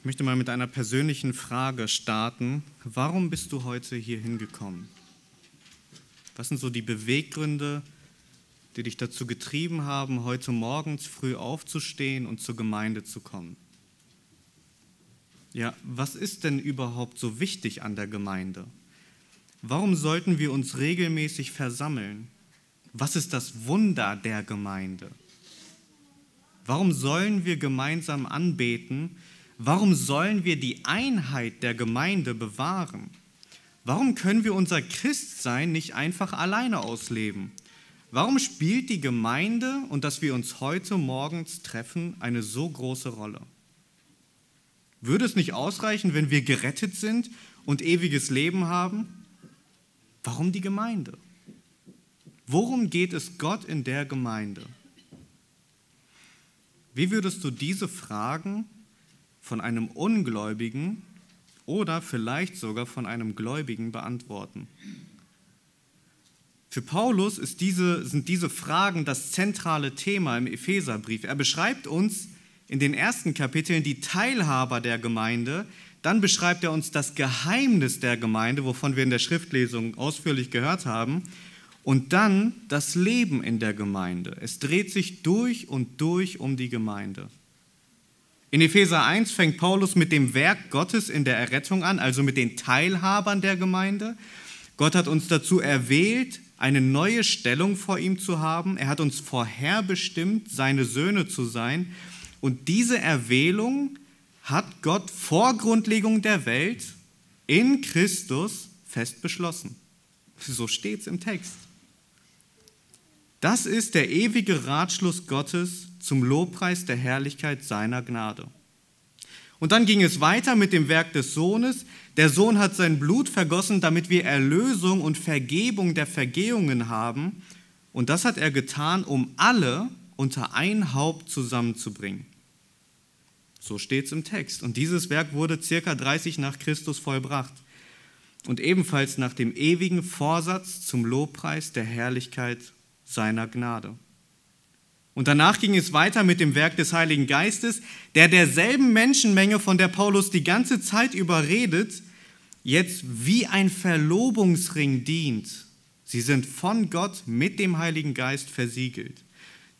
Ich möchte mal mit einer persönlichen Frage starten. Warum bist du heute hier hingekommen? Was sind so die Beweggründe, die dich dazu getrieben haben, heute morgens früh aufzustehen und zur Gemeinde zu kommen? Ja, was ist denn überhaupt so wichtig an der Gemeinde? Warum sollten wir uns regelmäßig versammeln? Was ist das Wunder der Gemeinde? Warum sollen wir gemeinsam anbeten? Warum sollen wir die Einheit der Gemeinde bewahren? Warum können wir unser Christsein nicht einfach alleine ausleben? Warum spielt die Gemeinde und dass wir uns heute morgens treffen eine so große Rolle? Würde es nicht ausreichen, wenn wir gerettet sind und ewiges Leben haben? Warum die Gemeinde? Worum geht es Gott in der Gemeinde? Wie würdest du diese Fragen von einem Ungläubigen oder vielleicht sogar von einem Gläubigen beantworten. Für Paulus diese, sind diese Fragen das zentrale Thema im Epheserbrief. Er beschreibt uns in den ersten Kapiteln die Teilhaber der Gemeinde, dann beschreibt er uns das Geheimnis der Gemeinde, wovon wir in der Schriftlesung ausführlich gehört haben, und dann das Leben in der Gemeinde. Es dreht sich durch und durch um die Gemeinde. In Epheser 1 fängt Paulus mit dem Werk Gottes in der Errettung an, also mit den Teilhabern der Gemeinde. Gott hat uns dazu erwählt, eine neue Stellung vor ihm zu haben. Er hat uns vorherbestimmt, seine Söhne zu sein. Und diese Erwählung hat Gott vor Grundlegung der Welt in Christus fest beschlossen. So steht es im Text. Das ist der ewige Ratschluss Gottes zum Lobpreis der Herrlichkeit seiner Gnade. Und dann ging es weiter mit dem Werk des Sohnes. Der Sohn hat sein Blut vergossen, damit wir Erlösung und Vergebung der Vergehungen haben. Und das hat er getan, um alle unter ein Haupt zusammenzubringen. So steht es im Text. Und dieses Werk wurde circa 30 nach Christus vollbracht. Und ebenfalls nach dem ewigen Vorsatz zum Lobpreis der Herrlichkeit seiner Gnade. Und danach ging es weiter mit dem Werk des Heiligen Geistes, der derselben Menschenmenge, von der Paulus die ganze Zeit überredet, jetzt wie ein Verlobungsring dient. Sie sind von Gott mit dem Heiligen Geist versiegelt.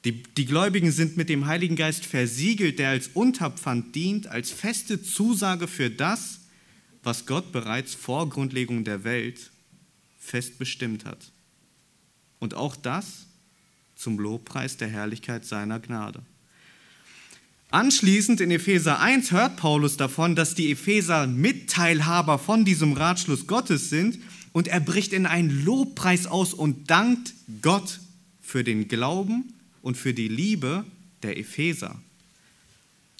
Die, die Gläubigen sind mit dem Heiligen Geist versiegelt, der als Unterpfand dient, als feste Zusage für das, was Gott bereits vor Grundlegung der Welt fest bestimmt hat. Und auch das zum Lobpreis der Herrlichkeit seiner Gnade. Anschließend in Epheser 1 hört Paulus davon, dass die Epheser Mitteilhaber von diesem Ratschluss Gottes sind und er bricht in einen Lobpreis aus und dankt Gott für den Glauben und für die Liebe der Epheser.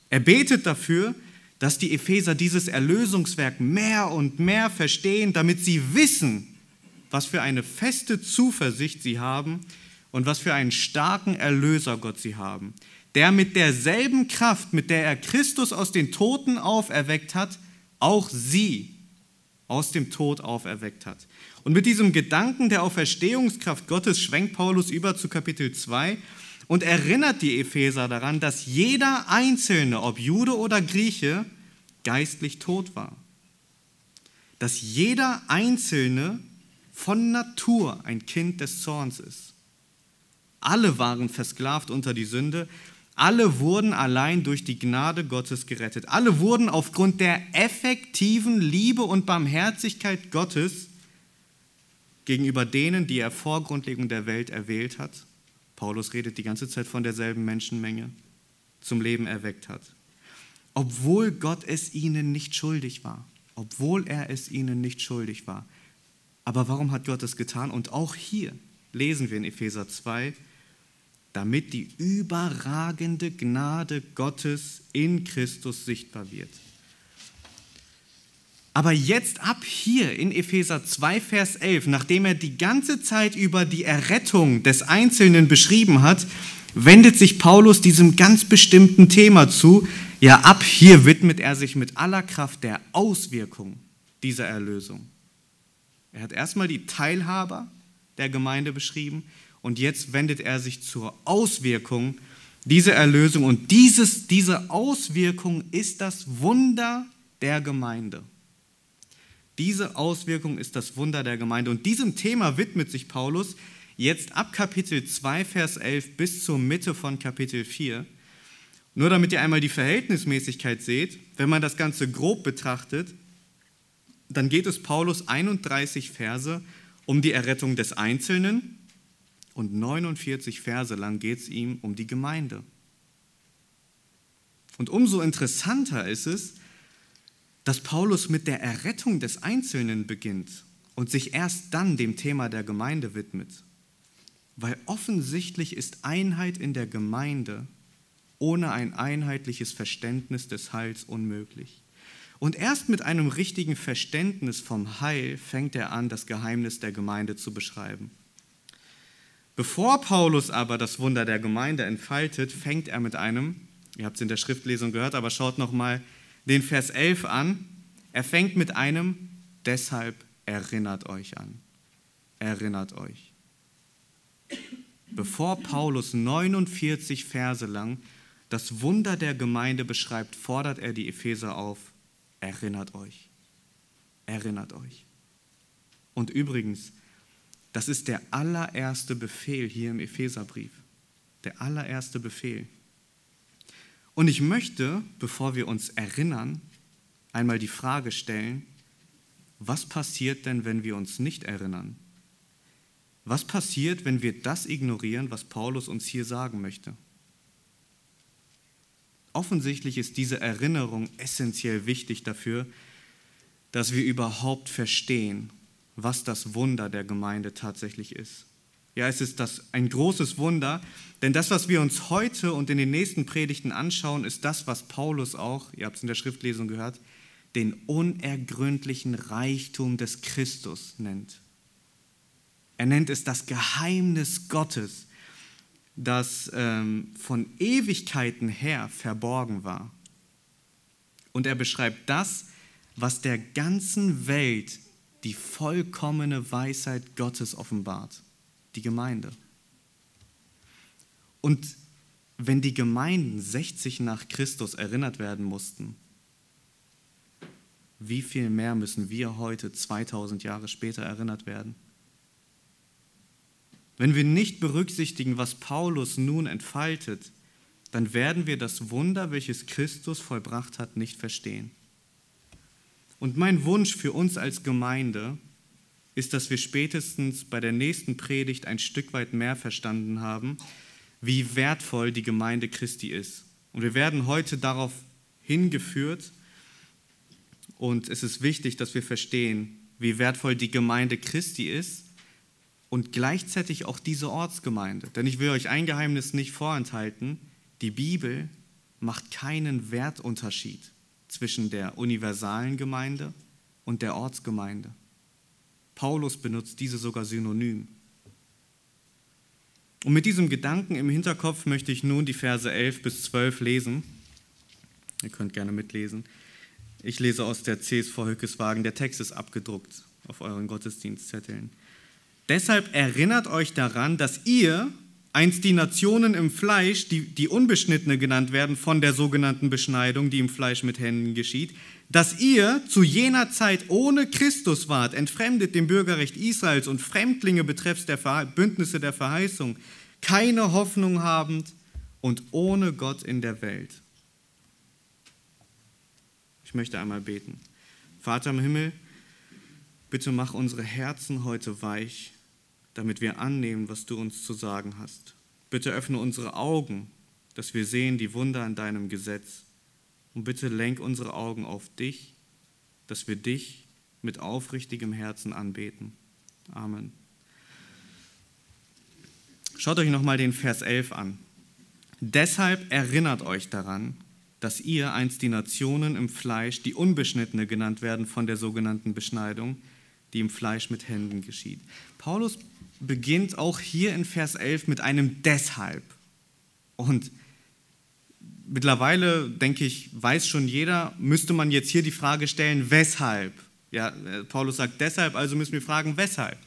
Er betet dafür, dass die Epheser dieses Erlösungswerk mehr und mehr verstehen, damit sie wissen, was für eine feste Zuversicht sie haben und was für einen starken Erlöser Gott sie haben, der mit derselben Kraft, mit der er Christus aus den Toten auferweckt hat, auch sie aus dem Tod auferweckt hat. Und mit diesem Gedanken der Auferstehungskraft Gottes schwenkt Paulus über zu Kapitel 2 und erinnert die Epheser daran, dass jeder Einzelne, ob Jude oder Grieche, geistlich tot war. Dass jeder Einzelne von Natur ein Kind des Zorns ist. Alle waren versklavt unter die Sünde. Alle wurden allein durch die Gnade Gottes gerettet. Alle wurden aufgrund der effektiven Liebe und Barmherzigkeit Gottes gegenüber denen, die er vor Grundlegung der Welt erwählt hat. Paulus redet die ganze Zeit von derselben Menschenmenge, zum Leben erweckt hat. Obwohl Gott es ihnen nicht schuldig war. Obwohl er es ihnen nicht schuldig war. Aber warum hat Gott es getan? Und auch hier lesen wir in Epheser 2, damit die überragende Gnade Gottes in Christus sichtbar wird. Aber jetzt ab hier in Epheser 2, Vers 11, nachdem er die ganze Zeit über die Errettung des Einzelnen beschrieben hat, wendet sich Paulus diesem ganz bestimmten Thema zu. Ja, ab hier widmet er sich mit aller Kraft der Auswirkung dieser Erlösung. Er hat erstmal die Teilhaber der Gemeinde beschrieben und jetzt wendet er sich zur Auswirkung Diese Erlösung und dieses, diese Auswirkung ist das Wunder der Gemeinde. Diese Auswirkung ist das Wunder der Gemeinde. Und diesem Thema widmet sich Paulus jetzt ab Kapitel 2, Vers 11 bis zur Mitte von Kapitel 4. Nur damit ihr einmal die Verhältnismäßigkeit seht, wenn man das Ganze grob betrachtet, dann geht es Paulus 31 Verse um die Errettung des Einzelnen und 49 Verse lang geht es ihm um die Gemeinde. Und umso interessanter ist es, dass Paulus mit der Errettung des Einzelnen beginnt und sich erst dann dem Thema der Gemeinde widmet. Weil offensichtlich ist Einheit in der Gemeinde ohne ein einheitliches Verständnis des Heils unmöglich. Und erst mit einem richtigen Verständnis vom Heil fängt er an, das Geheimnis der Gemeinde zu beschreiben. Bevor Paulus aber das Wunder der Gemeinde entfaltet, fängt er mit einem, ihr habt es in der Schriftlesung gehört, aber schaut nochmal den Vers 11 an. Er fängt mit einem, deshalb erinnert euch an. Erinnert euch. Bevor Paulus 49 Verse lang das Wunder der Gemeinde beschreibt, fordert er die Epheser auf, erinnert euch. Erinnert euch. Und übrigens, das ist der allererste Befehl hier im Epheserbrief. Der allererste Befehl. Und ich möchte, bevor wir uns erinnern, einmal die Frage stellen, was passiert denn, wenn wir uns nicht erinnern? Was passiert, wenn wir das ignorieren, was Paulus uns hier sagen möchte? Offensichtlich ist diese Erinnerung essentiell wichtig dafür, dass wir überhaupt verstehen, was das Wunder der Gemeinde tatsächlich ist. Ja, es ist das, ein großes Wunder, denn das, was wir uns heute und in den nächsten Predigten anschauen, ist das, was Paulus auch, ihr habt es in der Schriftlesung gehört, den unergründlichen Reichtum des Christus nennt. Er nennt es das Geheimnis Gottes, das ähm, von Ewigkeiten her verborgen war. Und er beschreibt das, was der ganzen Welt die vollkommene Weisheit Gottes offenbart, die Gemeinde. Und wenn die Gemeinden 60 nach Christus erinnert werden mussten, wie viel mehr müssen wir heute 2000 Jahre später erinnert werden? Wenn wir nicht berücksichtigen, was Paulus nun entfaltet, dann werden wir das Wunder, welches Christus vollbracht hat, nicht verstehen. Und mein Wunsch für uns als Gemeinde ist, dass wir spätestens bei der nächsten Predigt ein Stück weit mehr verstanden haben, wie wertvoll die Gemeinde Christi ist. Und wir werden heute darauf hingeführt und es ist wichtig, dass wir verstehen, wie wertvoll die Gemeinde Christi ist und gleichzeitig auch diese Ortsgemeinde. Denn ich will euch ein Geheimnis nicht vorenthalten, die Bibel macht keinen Wertunterschied zwischen der universalen Gemeinde und der Ortsgemeinde. Paulus benutzt diese sogar synonym. Und mit diesem Gedanken im Hinterkopf möchte ich nun die Verse 11 bis 12 lesen. Ihr könnt gerne mitlesen. Ich lese aus der CSV Hückeswagen. Der Text ist abgedruckt auf euren Gottesdienstzetteln. Deshalb erinnert euch daran, dass ihr, einst die Nationen im Fleisch, die, die Unbeschnittene genannt werden von der sogenannten Beschneidung, die im Fleisch mit Händen geschieht, dass ihr zu jener Zeit ohne Christus wart, entfremdet dem Bürgerrecht Israels und Fremdlinge betreffs der Bündnisse der Verheißung, keine Hoffnung habend und ohne Gott in der Welt. Ich möchte einmal beten. Vater im Himmel, bitte mach unsere Herzen heute weich damit wir annehmen, was du uns zu sagen hast. Bitte öffne unsere Augen, dass wir sehen die Wunder in deinem Gesetz. Und bitte lenk unsere Augen auf dich, dass wir dich mit aufrichtigem Herzen anbeten. Amen. Schaut euch nochmal den Vers 11 an. Deshalb erinnert euch daran, dass ihr einst die Nationen im Fleisch, die Unbeschnittene genannt werden von der sogenannten Beschneidung, die im Fleisch mit Händen geschieht. Paulus beginnt auch hier in Vers 11 mit einem Deshalb. Und mittlerweile, denke ich, weiß schon jeder, müsste man jetzt hier die Frage stellen, weshalb? Ja, äh, Paulus sagt deshalb, also müssen wir fragen, weshalb?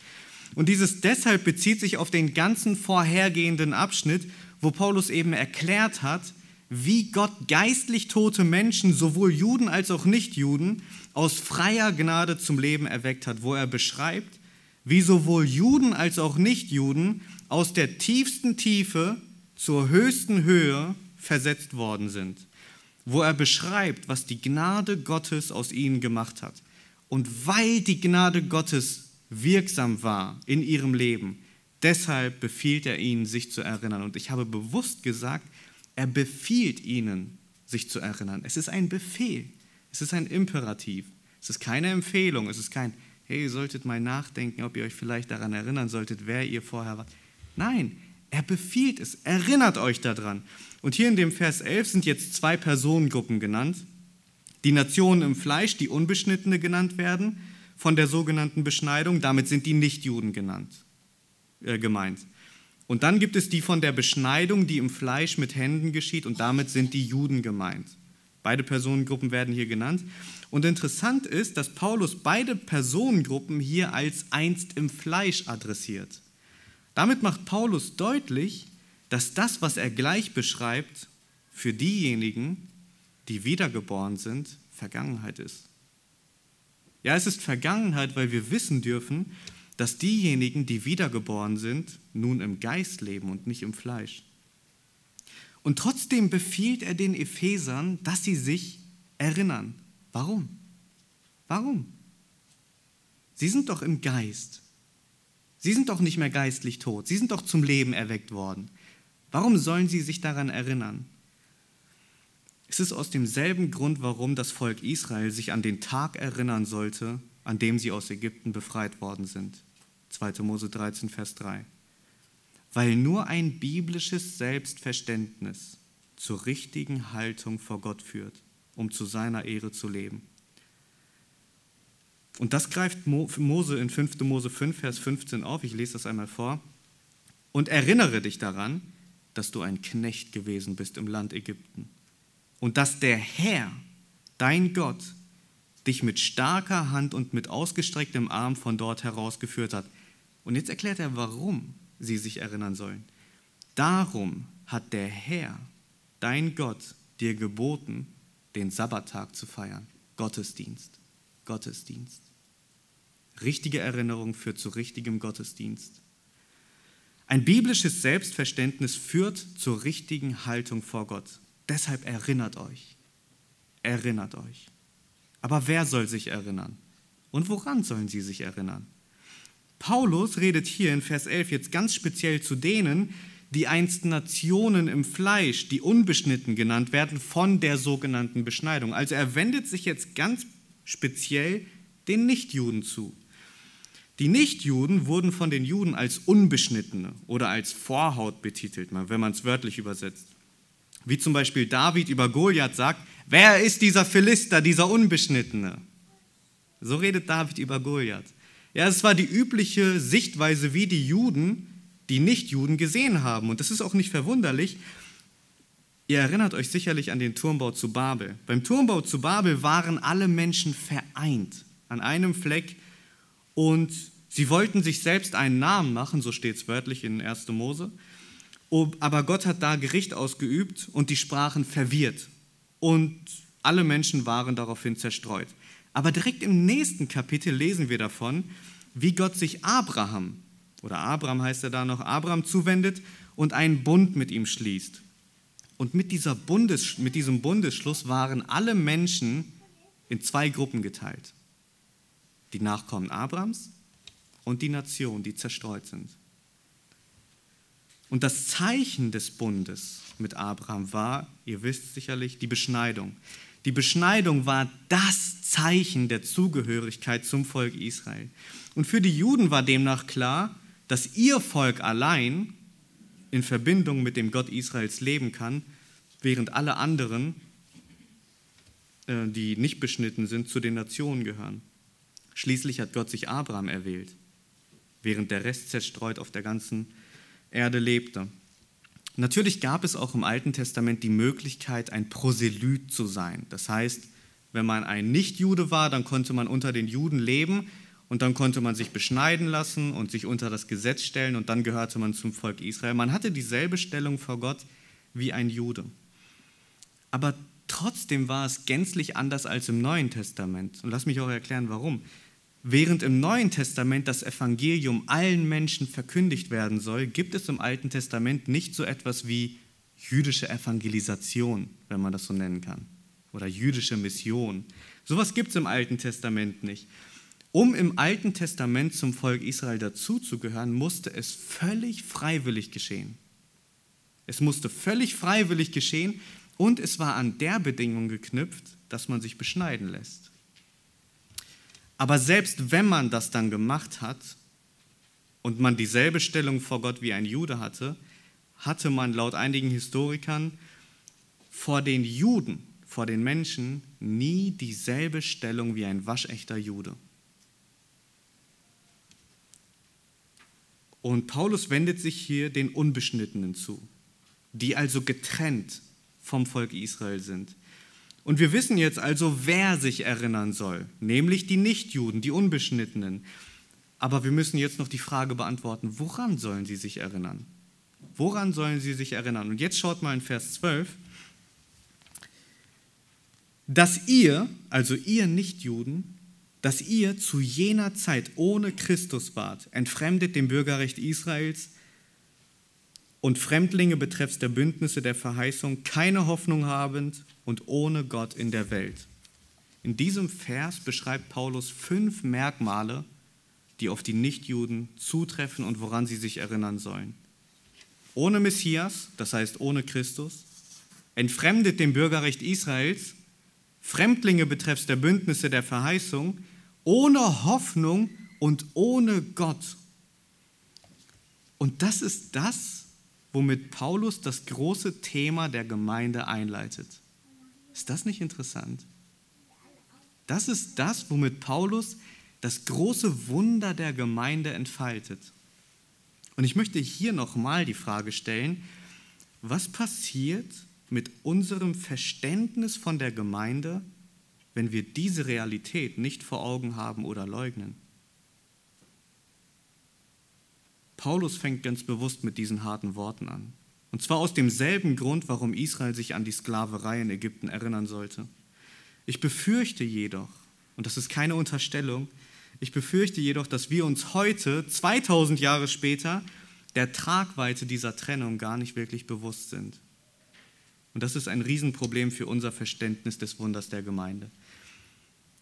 Und dieses deshalb bezieht sich auf den ganzen vorhergehenden Abschnitt, wo Paulus eben erklärt hat, wie Gott geistlich tote Menschen, sowohl Juden als auch Nichtjuden, aus freier Gnade zum Leben erweckt hat, wo er beschreibt, wie sowohl Juden als auch Nichtjuden aus der tiefsten Tiefe zur höchsten Höhe versetzt worden sind, wo er beschreibt, was die Gnade Gottes aus ihnen gemacht hat. Und weil die Gnade Gottes wirksam war in ihrem Leben, deshalb befiehlt er ihnen, sich zu erinnern. Und ich habe bewusst gesagt, er befiehlt ihnen, sich zu erinnern. Es ist ein Befehl, es ist ein Imperativ, es ist keine Empfehlung, es ist kein, hey, ihr solltet mal nachdenken, ob ihr euch vielleicht daran erinnern solltet, wer ihr vorher wart. Nein, er befiehlt es, erinnert euch daran. Und hier in dem Vers 11 sind jetzt zwei Personengruppen genannt. Die Nationen im Fleisch, die Unbeschnittene genannt werden, von der sogenannten Beschneidung, damit sind die Nichtjuden genannt, äh, gemeint. Und dann gibt es die von der Beschneidung, die im Fleisch mit Händen geschieht, und damit sind die Juden gemeint. Beide Personengruppen werden hier genannt. Und interessant ist, dass Paulus beide Personengruppen hier als einst im Fleisch adressiert. Damit macht Paulus deutlich, dass das, was er gleich beschreibt, für diejenigen, die wiedergeboren sind, Vergangenheit ist. Ja, es ist Vergangenheit, weil wir wissen dürfen, dass diejenigen, die wiedergeboren sind, nun im Geist leben und nicht im Fleisch. Und trotzdem befiehlt er den Ephesern, dass sie sich erinnern. Warum? Warum? Sie sind doch im Geist. Sie sind doch nicht mehr geistlich tot. Sie sind doch zum Leben erweckt worden. Warum sollen sie sich daran erinnern? Es ist aus demselben Grund, warum das Volk Israel sich an den Tag erinnern sollte, an dem sie aus Ägypten befreit worden sind. 2. Mose 13, Vers 3 weil nur ein biblisches Selbstverständnis zur richtigen Haltung vor Gott führt, um zu seiner Ehre zu leben. Und das greift Mose in 5. Mose 5, Vers 15 auf. Ich lese das einmal vor. Und erinnere dich daran, dass du ein Knecht gewesen bist im Land Ägypten und dass der Herr, dein Gott, dich mit starker Hand und mit ausgestrecktem Arm von dort herausgeführt hat. Und jetzt erklärt er, warum sie sich erinnern sollen. Darum hat der Herr, dein Gott, dir geboten, den Sabbattag zu feiern. Gottesdienst. Gottesdienst. Richtige Erinnerung führt zu richtigem Gottesdienst. Ein biblisches Selbstverständnis führt zur richtigen Haltung vor Gott. Deshalb erinnert euch. Erinnert euch. Aber wer soll sich erinnern? Und woran sollen sie sich erinnern? Paulus redet hier in Vers 11 jetzt ganz speziell zu denen, die einst Nationen im Fleisch, die unbeschnitten genannt werden, von der sogenannten Beschneidung. Also er wendet sich jetzt ganz speziell den Nichtjuden zu. Die Nichtjuden wurden von den Juden als Unbeschnittene oder als Vorhaut betitelt, wenn man es wörtlich übersetzt. Wie zum Beispiel David über Goliath sagt, wer ist dieser Philister, dieser Unbeschnittene? So redet David über Goliath. Ja, es war die übliche Sichtweise, wie die Juden die Nichtjuden gesehen haben. Und das ist auch nicht verwunderlich. Ihr erinnert euch sicherlich an den Turmbau zu Babel. Beim Turmbau zu Babel waren alle Menschen vereint an einem Fleck und sie wollten sich selbst einen Namen machen, so steht es wörtlich in 1. Mose. Aber Gott hat da Gericht ausgeübt und die sprachen verwirrt. Und alle Menschen waren daraufhin zerstreut. Aber direkt im nächsten Kapitel lesen wir davon, wie Gott sich Abraham, oder Abraham heißt er da noch, Abraham zuwendet und einen Bund mit ihm schließt. Und mit, dieser Bundes, mit diesem Bundesschluss waren alle Menschen in zwei Gruppen geteilt. Die Nachkommen Abrahams und die Nation, die zerstreut sind. Und das Zeichen des Bundes mit Abraham war, ihr wisst sicherlich, die Beschneidung. Die Beschneidung war das Zeichen der Zugehörigkeit zum Volk Israel. Und für die Juden war demnach klar, dass ihr Volk allein in Verbindung mit dem Gott Israels leben kann, während alle anderen, äh, die nicht beschnitten sind, zu den Nationen gehören. Schließlich hat Gott sich Abraham erwählt, während der Rest zerstreut auf der ganzen Erde lebte. Natürlich gab es auch im Alten Testament die Möglichkeit, ein Proselyt zu sein. Das heißt, wenn man ein Nichtjude war, dann konnte man unter den Juden leben und dann konnte man sich beschneiden lassen und sich unter das Gesetz stellen und dann gehörte man zum Volk Israel. Man hatte dieselbe Stellung vor Gott wie ein Jude. Aber trotzdem war es gänzlich anders als im Neuen Testament. Und lass mich auch erklären, warum. Während im Neuen Testament das Evangelium allen Menschen verkündigt werden soll, gibt es im Alten Testament nicht so etwas wie jüdische Evangelisation, wenn man das so nennen kann, oder jüdische Mission. Sowas gibt es im Alten Testament nicht. Um im Alten Testament zum Volk Israel dazuzugehören, musste es völlig freiwillig geschehen. Es musste völlig freiwillig geschehen und es war an der Bedingung geknüpft, dass man sich beschneiden lässt. Aber selbst wenn man das dann gemacht hat und man dieselbe Stellung vor Gott wie ein Jude hatte, hatte man laut einigen Historikern vor den Juden, vor den Menschen nie dieselbe Stellung wie ein waschechter Jude. Und Paulus wendet sich hier den Unbeschnittenen zu, die also getrennt vom Volk Israel sind. Und wir wissen jetzt also, wer sich erinnern soll, nämlich die Nichtjuden, die Unbeschnittenen. Aber wir müssen jetzt noch die Frage beantworten, woran sollen sie sich erinnern? Woran sollen sie sich erinnern? Und jetzt schaut mal in Vers 12, dass ihr, also ihr Nichtjuden, dass ihr zu jener Zeit ohne Christus wart, entfremdet dem Bürgerrecht Israels und Fremdlinge betreffs der Bündnisse der Verheißung, keine Hoffnung habend und ohne Gott in der Welt. In diesem Vers beschreibt Paulus fünf Merkmale, die auf die Nichtjuden zutreffen und woran sie sich erinnern sollen. Ohne Messias, das heißt ohne Christus, entfremdet dem Bürgerrecht Israels, Fremdlinge betreffs der Bündnisse der Verheißung, ohne Hoffnung und ohne Gott. Und das ist das, womit Paulus das große Thema der Gemeinde einleitet. Ist das nicht interessant? Das ist das, womit Paulus das große Wunder der Gemeinde entfaltet. Und ich möchte hier nochmal die Frage stellen, was passiert mit unserem Verständnis von der Gemeinde, wenn wir diese Realität nicht vor Augen haben oder leugnen. Paulus fängt ganz bewusst mit diesen harten Worten an. Und zwar aus demselben Grund, warum Israel sich an die Sklaverei in Ägypten erinnern sollte. Ich befürchte jedoch, und das ist keine Unterstellung, ich befürchte jedoch, dass wir uns heute, 2000 Jahre später, der Tragweite dieser Trennung gar nicht wirklich bewusst sind. Und das ist ein Riesenproblem für unser Verständnis des Wunders der Gemeinde.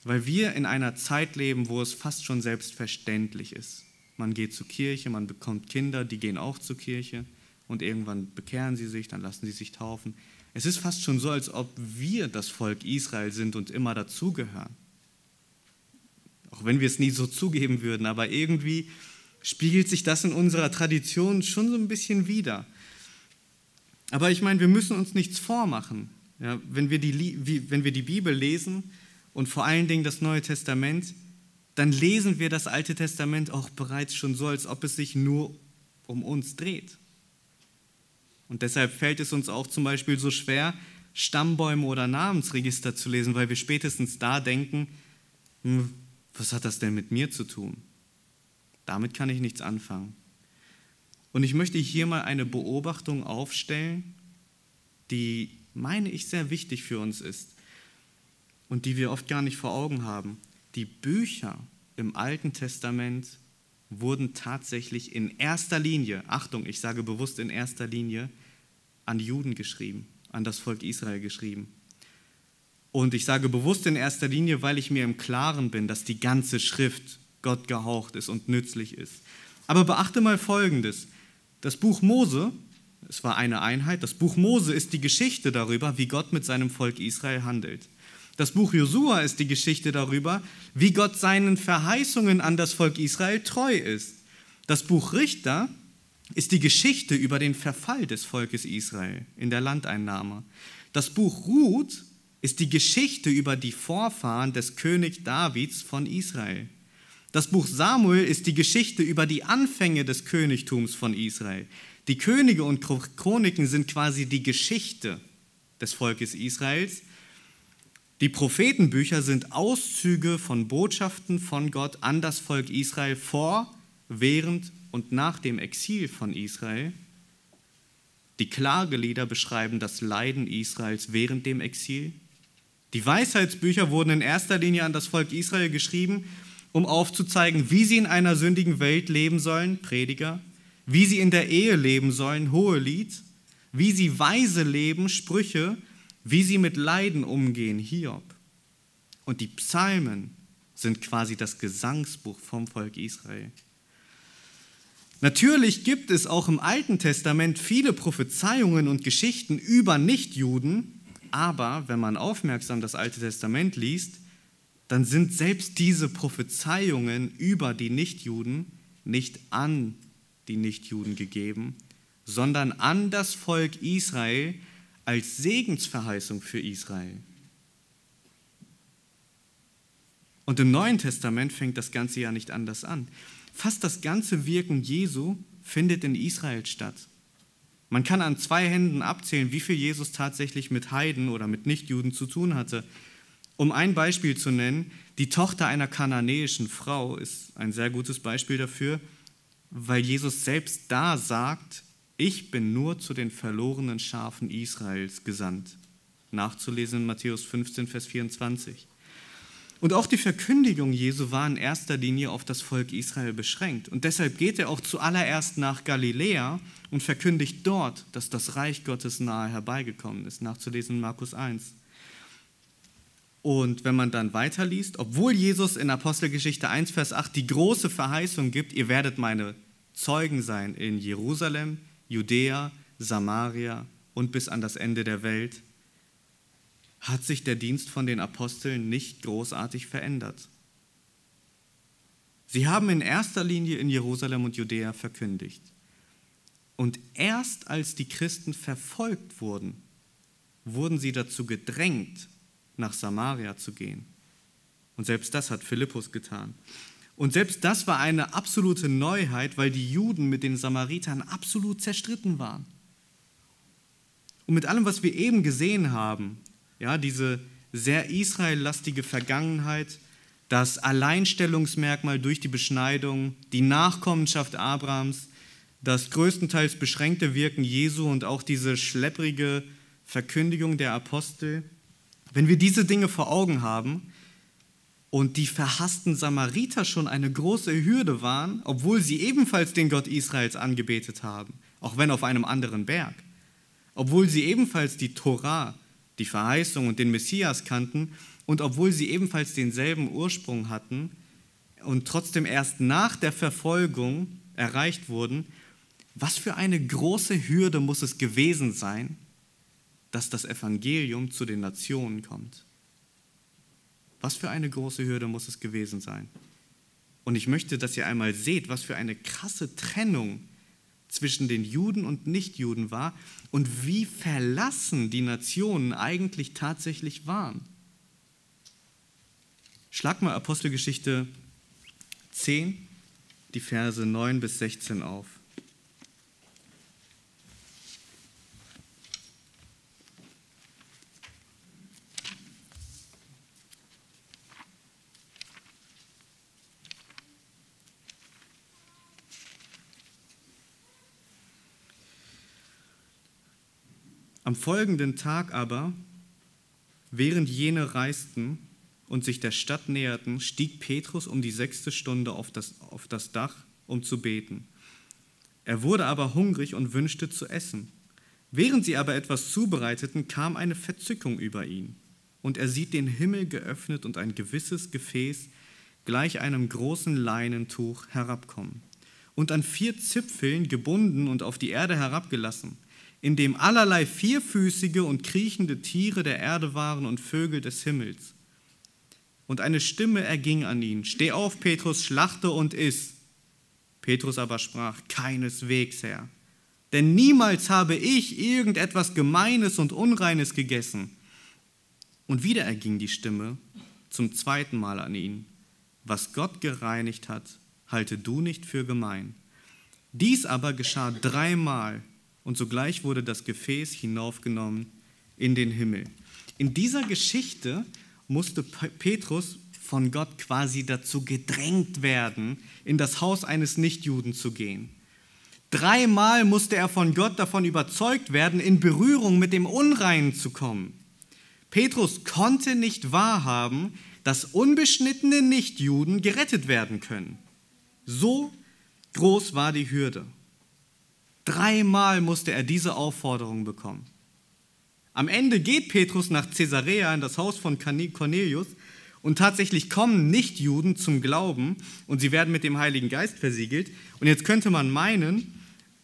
Weil wir in einer Zeit leben, wo es fast schon selbstverständlich ist. Man geht zur Kirche, man bekommt Kinder, die gehen auch zur Kirche und irgendwann bekehren sie sich, dann lassen sie sich taufen. Es ist fast schon so, als ob wir das Volk Israel sind und immer dazugehören. Auch wenn wir es nie so zugeben würden, aber irgendwie spiegelt sich das in unserer Tradition schon so ein bisschen wider. Aber ich meine, wir müssen uns nichts vormachen. Ja, wenn, wir die, wenn wir die Bibel lesen, und vor allen Dingen das Neue Testament, dann lesen wir das Alte Testament auch bereits schon so, als ob es sich nur um uns dreht. Und deshalb fällt es uns auch zum Beispiel so schwer, Stammbäume oder Namensregister zu lesen, weil wir spätestens da denken, hm, was hat das denn mit mir zu tun? Damit kann ich nichts anfangen. Und ich möchte hier mal eine Beobachtung aufstellen, die, meine ich, sehr wichtig für uns ist und die wir oft gar nicht vor Augen haben. Die Bücher im Alten Testament wurden tatsächlich in erster Linie, Achtung, ich sage bewusst in erster Linie, an Juden geschrieben, an das Volk Israel geschrieben. Und ich sage bewusst in erster Linie, weil ich mir im Klaren bin, dass die ganze Schrift Gott gehaucht ist und nützlich ist. Aber beachte mal Folgendes. Das Buch Mose, es war eine Einheit, das Buch Mose ist die Geschichte darüber, wie Gott mit seinem Volk Israel handelt. Das Buch Josua ist die Geschichte darüber, wie Gott seinen Verheißungen an das Volk Israel treu ist. Das Buch Richter ist die Geschichte über den Verfall des Volkes Israel in der Landeinnahme. Das Buch Ruth ist die Geschichte über die Vorfahren des König Davids von Israel. Das Buch Samuel ist die Geschichte über die Anfänge des Königtums von Israel. Die Könige und Chroniken sind quasi die Geschichte des Volkes Israels Die Prophetenbücher sind Auszüge von Botschaften von Gott an das Volk Israel vor, während und nach dem Exil von Israel. Die Klagelieder beschreiben das Leiden Israels während dem Exil. Die Weisheitsbücher wurden in erster Linie an das Volk Israel geschrieben, um aufzuzeigen, wie sie in einer sündigen Welt leben sollen, Prediger, wie sie in der Ehe leben sollen, Hohelied, wie sie weise leben, Sprüche, wie sie mit Leiden umgehen, Hiob. Und die Psalmen sind quasi das Gesangsbuch vom Volk Israel. Natürlich gibt es auch im Alten Testament viele Prophezeiungen und Geschichten über Nichtjuden, aber wenn man aufmerksam das Alte Testament liest, dann sind selbst diese Prophezeiungen über die Nichtjuden nicht an die Nichtjuden gegeben, sondern an das Volk Israel als Segensverheißung für Israel. Und im Neuen Testament fängt das Ganze ja nicht anders an. Fast das ganze Wirken Jesu findet in Israel statt. Man kann an zwei Händen abzählen, wie viel Jesus tatsächlich mit Heiden oder mit Nichtjuden zu tun hatte. Um ein Beispiel zu nennen, die Tochter einer kananäischen Frau ist ein sehr gutes Beispiel dafür, weil Jesus selbst da sagt, ich bin nur zu den verlorenen Schafen Israels gesandt. Nachzulesen in Matthäus 15, Vers 24. Und auch die Verkündigung Jesu war in erster Linie auf das Volk Israel beschränkt. Und deshalb geht er auch zuallererst nach Galiläa und verkündigt dort, dass das Reich Gottes nahe herbeigekommen ist. Nachzulesen in Markus 1. Und wenn man dann weiterliest, obwohl Jesus in Apostelgeschichte 1, Vers 8 die große Verheißung gibt, ihr werdet meine Zeugen sein in Jerusalem, Judäa, Samaria und bis an das Ende der Welt, hat sich der Dienst von den Aposteln nicht großartig verändert. Sie haben in erster Linie in Jerusalem und Judäa verkündigt. Und erst als die Christen verfolgt wurden, wurden sie dazu gedrängt, nach Samaria zu gehen. Und selbst das hat Philippus getan. Und selbst das war eine absolute Neuheit, weil die Juden mit den Samaritern absolut zerstritten waren. Und mit allem, was wir eben gesehen haben, ja, diese sehr israellastige Vergangenheit, das Alleinstellungsmerkmal durch die Beschneidung, die Nachkommenschaft Abrahams, das größtenteils beschränkte Wirken Jesu und auch diese schlepprige Verkündigung der Apostel, wenn wir diese Dinge vor Augen haben, und die verhassten Samariter schon eine große Hürde waren, obwohl sie ebenfalls den Gott Israels angebetet haben, auch wenn auf einem anderen Berg, obwohl sie ebenfalls die Torah, die Verheißung und den Messias kannten und obwohl sie ebenfalls denselben Ursprung hatten und trotzdem erst nach der Verfolgung erreicht wurden, was für eine große Hürde muss es gewesen sein, dass das Evangelium zu den Nationen kommt. Was für eine große Hürde muss es gewesen sein? Und ich möchte, dass ihr einmal seht, was für eine krasse Trennung zwischen den Juden und Nichtjuden war und wie verlassen die Nationen eigentlich tatsächlich waren. Schlag mal Apostelgeschichte 10, die Verse 9 bis 16 auf. Am folgenden Tag aber, während jene reisten und sich der Stadt näherten, stieg Petrus um die sechste Stunde auf das, auf das Dach, um zu beten. Er wurde aber hungrig und wünschte zu essen. Während sie aber etwas zubereiteten, kam eine Verzückung über ihn. Und er sieht den Himmel geöffnet und ein gewisses Gefäß gleich einem großen Leinentuch herabkommen. Und an vier Zipfeln gebunden und auf die Erde herabgelassen in dem allerlei vierfüßige und kriechende Tiere der Erde waren und Vögel des Himmels. Und eine Stimme erging an ihn, Steh auf, Petrus, schlachte und iss. Petrus aber sprach, Keineswegs, Herr, denn niemals habe ich irgendetwas Gemeines und Unreines gegessen. Und wieder erging die Stimme zum zweiten Mal an ihn, Was Gott gereinigt hat, halte du nicht für gemein. Dies aber geschah dreimal und sogleich wurde das Gefäß hinaufgenommen in den Himmel. In dieser Geschichte musste Petrus von Gott quasi dazu gedrängt werden, in das Haus eines Nichtjuden zu gehen. Dreimal musste er von Gott davon überzeugt werden, in Berührung mit dem Unreinen zu kommen. Petrus konnte nicht wahrhaben, dass unbeschnittene Nichtjuden gerettet werden können. So groß war die Hürde. Dreimal musste er diese Aufforderung bekommen. Am Ende geht Petrus nach Caesarea in das Haus von Cornelius und tatsächlich kommen Nichtjuden zum Glauben und sie werden mit dem Heiligen Geist versiegelt. Und jetzt könnte man meinen,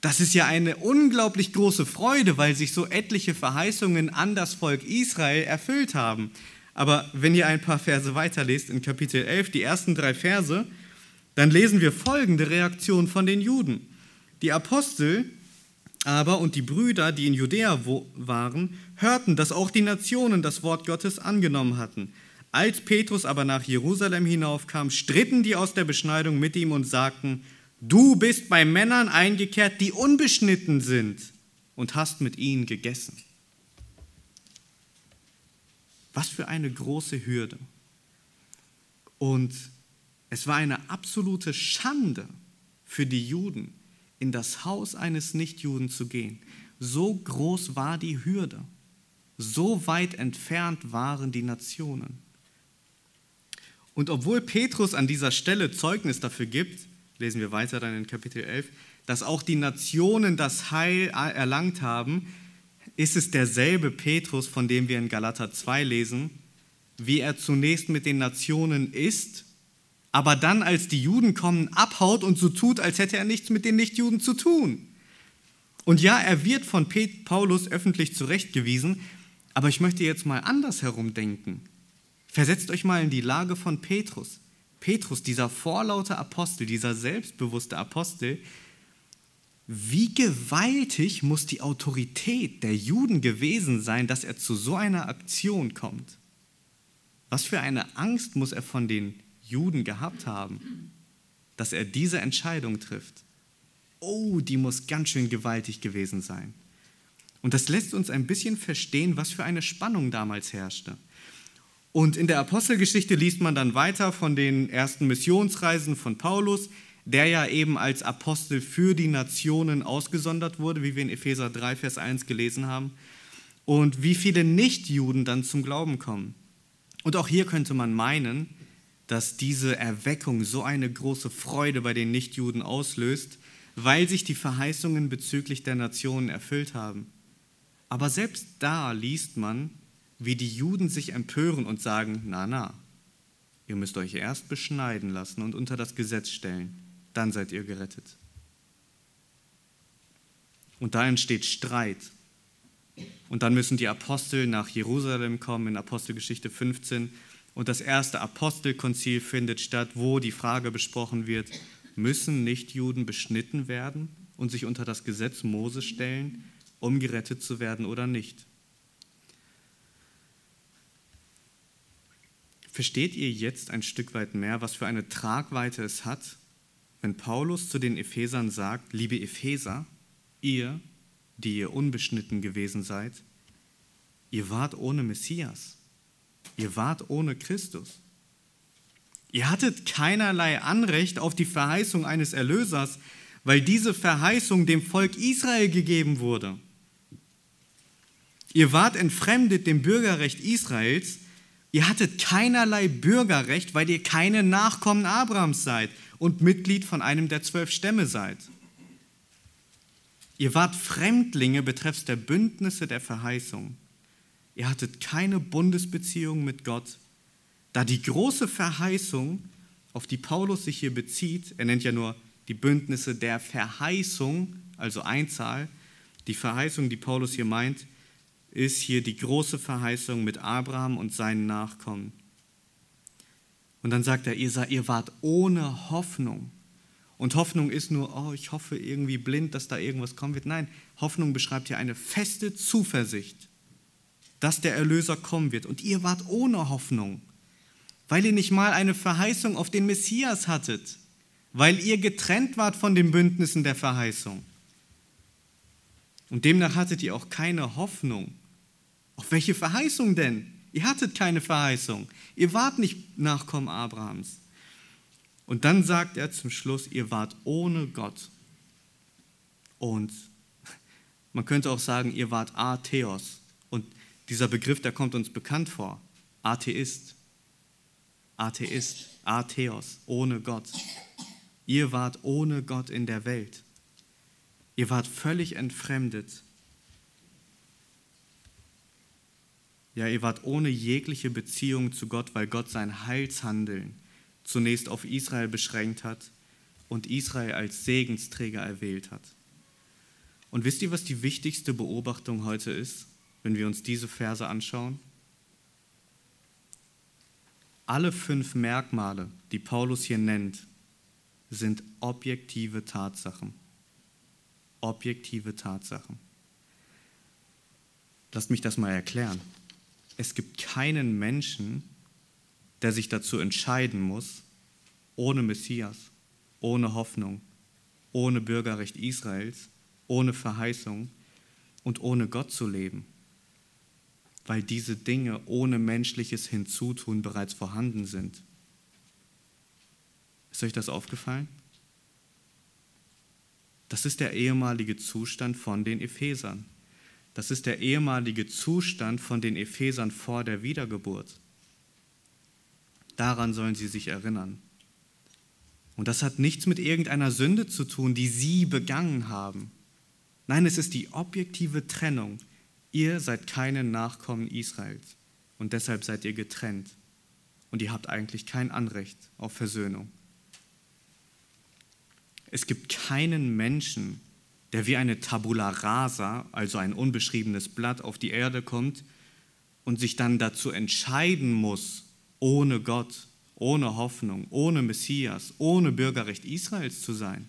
das ist ja eine unglaublich große Freude, weil sich so etliche Verheißungen an das Volk Israel erfüllt haben. Aber wenn ihr ein paar Verse weiterlest in Kapitel 11, die ersten drei Verse, dann lesen wir folgende Reaktion von den Juden. Die Apostel aber und die Brüder, die in Judäa waren, hörten, dass auch die Nationen das Wort Gottes angenommen hatten. Als Petrus aber nach Jerusalem hinaufkam, stritten die aus der Beschneidung mit ihm und sagten, du bist bei Männern eingekehrt, die unbeschnitten sind und hast mit ihnen gegessen. Was für eine große Hürde. Und es war eine absolute Schande für die Juden, in das Haus eines Nichtjuden zu gehen. So groß war die Hürde. So weit entfernt waren die Nationen. Und obwohl Petrus an dieser Stelle Zeugnis dafür gibt, lesen wir weiter dann in Kapitel 11, dass auch die Nationen das Heil erlangt haben, ist es derselbe Petrus, von dem wir in Galater 2 lesen, wie er zunächst mit den Nationen ist, aber dann, als die Juden kommen, abhaut und so tut, als hätte er nichts mit den Nichtjuden zu tun. Und ja, er wird von Paulus öffentlich zurechtgewiesen, aber ich möchte jetzt mal andersherum denken. Versetzt euch mal in die Lage von Petrus. Petrus, dieser vorlaute Apostel, dieser selbstbewusste Apostel, wie gewaltig muss die Autorität der Juden gewesen sein, dass er zu so einer Aktion kommt? Was für eine Angst muss er von den Juden gehabt haben, dass er diese Entscheidung trifft? Oh, die muss ganz schön gewaltig gewesen sein. Und das lässt uns ein bisschen verstehen, was für eine Spannung damals herrschte. Und in der Apostelgeschichte liest man dann weiter von den ersten Missionsreisen von Paulus, der ja eben als Apostel für die Nationen ausgesondert wurde, wie wir in Epheser 3, Vers 1 gelesen haben, und wie viele Nichtjuden dann zum Glauben kommen. Und auch hier könnte man meinen, dass diese Erweckung so eine große Freude bei den Nichtjuden auslöst, weil sich die Verheißungen bezüglich der Nationen erfüllt haben. Aber selbst da liest man, wie die Juden sich empören und sagen, na na, ihr müsst euch erst beschneiden lassen und unter das Gesetz stellen, dann seid ihr gerettet. Und da entsteht Streit. Und dann müssen die Apostel nach Jerusalem kommen in Apostelgeschichte 15 und das erste Apostelkonzil findet statt, wo die Frage besprochen wird, müssen Nichtjuden beschnitten werden und sich unter das Gesetz Mose stellen, um gerettet zu werden oder nicht? Versteht ihr jetzt ein Stück weit mehr, was für eine Tragweite es hat, wenn Paulus zu den Ephesern sagt, liebe Epheser, ihr, die ihr unbeschnitten gewesen seid, ihr wart ohne Messias, ihr wart ohne Christus. Ihr hattet keinerlei Anrecht auf die Verheißung eines Erlösers, weil diese Verheißung dem Volk Israel gegeben wurde. Ihr wart entfremdet dem Bürgerrecht Israels, Ihr hattet keinerlei Bürgerrecht, weil ihr keine Nachkommen Abrahams seid und Mitglied von einem der zwölf Stämme seid. Ihr wart Fremdlinge betreffs der Bündnisse der Verheißung. Ihr hattet keine Bundesbeziehung mit Gott, da die große Verheißung, auf die Paulus sich hier bezieht, er nennt ja nur die Bündnisse der Verheißung, also Einzahl, die Verheißung, die Paulus hier meint, ist hier die große Verheißung mit Abraham und seinen Nachkommen. Und dann sagt er, ihr, seid, ihr wart ohne Hoffnung. Und Hoffnung ist nur, oh, ich hoffe irgendwie blind, dass da irgendwas kommen wird. Nein, Hoffnung beschreibt hier eine feste Zuversicht, dass der Erlöser kommen wird. Und ihr wart ohne Hoffnung, weil ihr nicht mal eine Verheißung auf den Messias hattet, weil ihr getrennt wart von den Bündnissen der Verheißung. Und demnach hattet ihr auch keine Hoffnung auf welche Verheißung denn? Ihr hattet keine Verheißung. Ihr wart nicht Nachkommen Abrahams. Und dann sagt er zum Schluss, ihr wart ohne Gott. Und man könnte auch sagen, ihr wart Atheos. Dieser Begriff, der kommt uns bekannt vor. Atheist. Atheist. Atheos. Ohne Gott. Ihr wart ohne Gott in der Welt. Ihr wart völlig entfremdet. Ja, ihr wart ohne jegliche Beziehung zu Gott, weil Gott sein Heilshandeln zunächst auf Israel beschränkt hat und Israel als Segensträger erwählt hat. Und wisst ihr, was die wichtigste Beobachtung heute ist, wenn wir uns diese Verse anschauen? Alle fünf Merkmale, die Paulus hier nennt, sind objektive Tatsachen. Objektive Tatsachen. Lasst mich das mal erklären. Es gibt keinen Menschen, der sich dazu entscheiden muss, ohne Messias, ohne Hoffnung, ohne Bürgerrecht Israels, ohne Verheißung und ohne Gott zu leben, weil diese Dinge ohne menschliches Hinzutun bereits vorhanden sind. Ist euch das aufgefallen? Das ist der ehemalige Zustand von den Ephesern. Das ist der ehemalige Zustand von den Ephesern vor der Wiedergeburt. Daran sollen sie sich erinnern. Und das hat nichts mit irgendeiner Sünde zu tun, die sie begangen haben. Nein, es ist die objektive Trennung. Ihr seid keine Nachkommen Israels und deshalb seid ihr getrennt. Und ihr habt eigentlich kein Anrecht auf Versöhnung. Es gibt keinen Menschen, der wie eine Tabula rasa, also ein unbeschriebenes Blatt, auf die Erde kommt und sich dann dazu entscheiden muss, ohne Gott, ohne Hoffnung, ohne Messias, ohne Bürgerrecht Israels zu sein.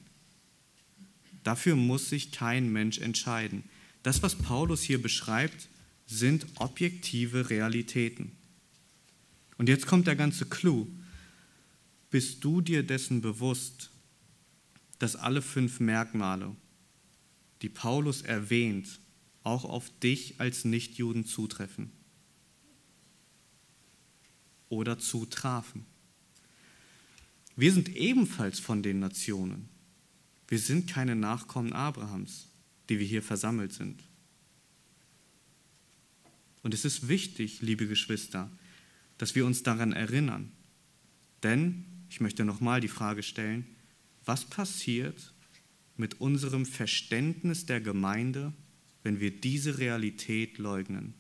Dafür muss sich kein Mensch entscheiden. Das, was Paulus hier beschreibt, sind objektive Realitäten. Und jetzt kommt der ganze Clou. Bist du dir dessen bewusst, dass alle fünf Merkmale, die Paulus erwähnt, auch auf dich als Nichtjuden zutreffen oder zutrafen. Wir sind ebenfalls von den Nationen. Wir sind keine Nachkommen Abrahams, die wir hier versammelt sind. Und es ist wichtig, liebe Geschwister, dass wir uns daran erinnern. Denn, ich möchte nochmal die Frage stellen, was passiert, mit unserem Verständnis der Gemeinde, wenn wir diese Realität leugnen.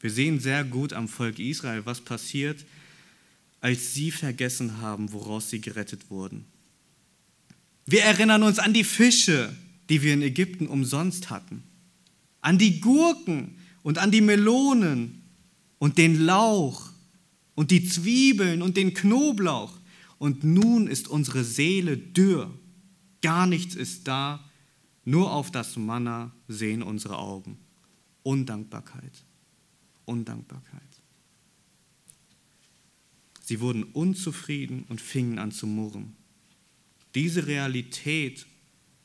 Wir sehen sehr gut am Volk Israel, was passiert, als sie vergessen haben, woraus sie gerettet wurden. Wir erinnern uns an die Fische, die wir in Ägypten umsonst hatten, an die Gurken und an die Melonen und den Lauch und die Zwiebeln und den Knoblauch und nun ist unsere Seele dürr. Gar nichts ist da, nur auf das Manna sehen unsere Augen. Undankbarkeit. Undankbarkeit. Sie wurden unzufrieden und fingen an zu murren. Diese Realität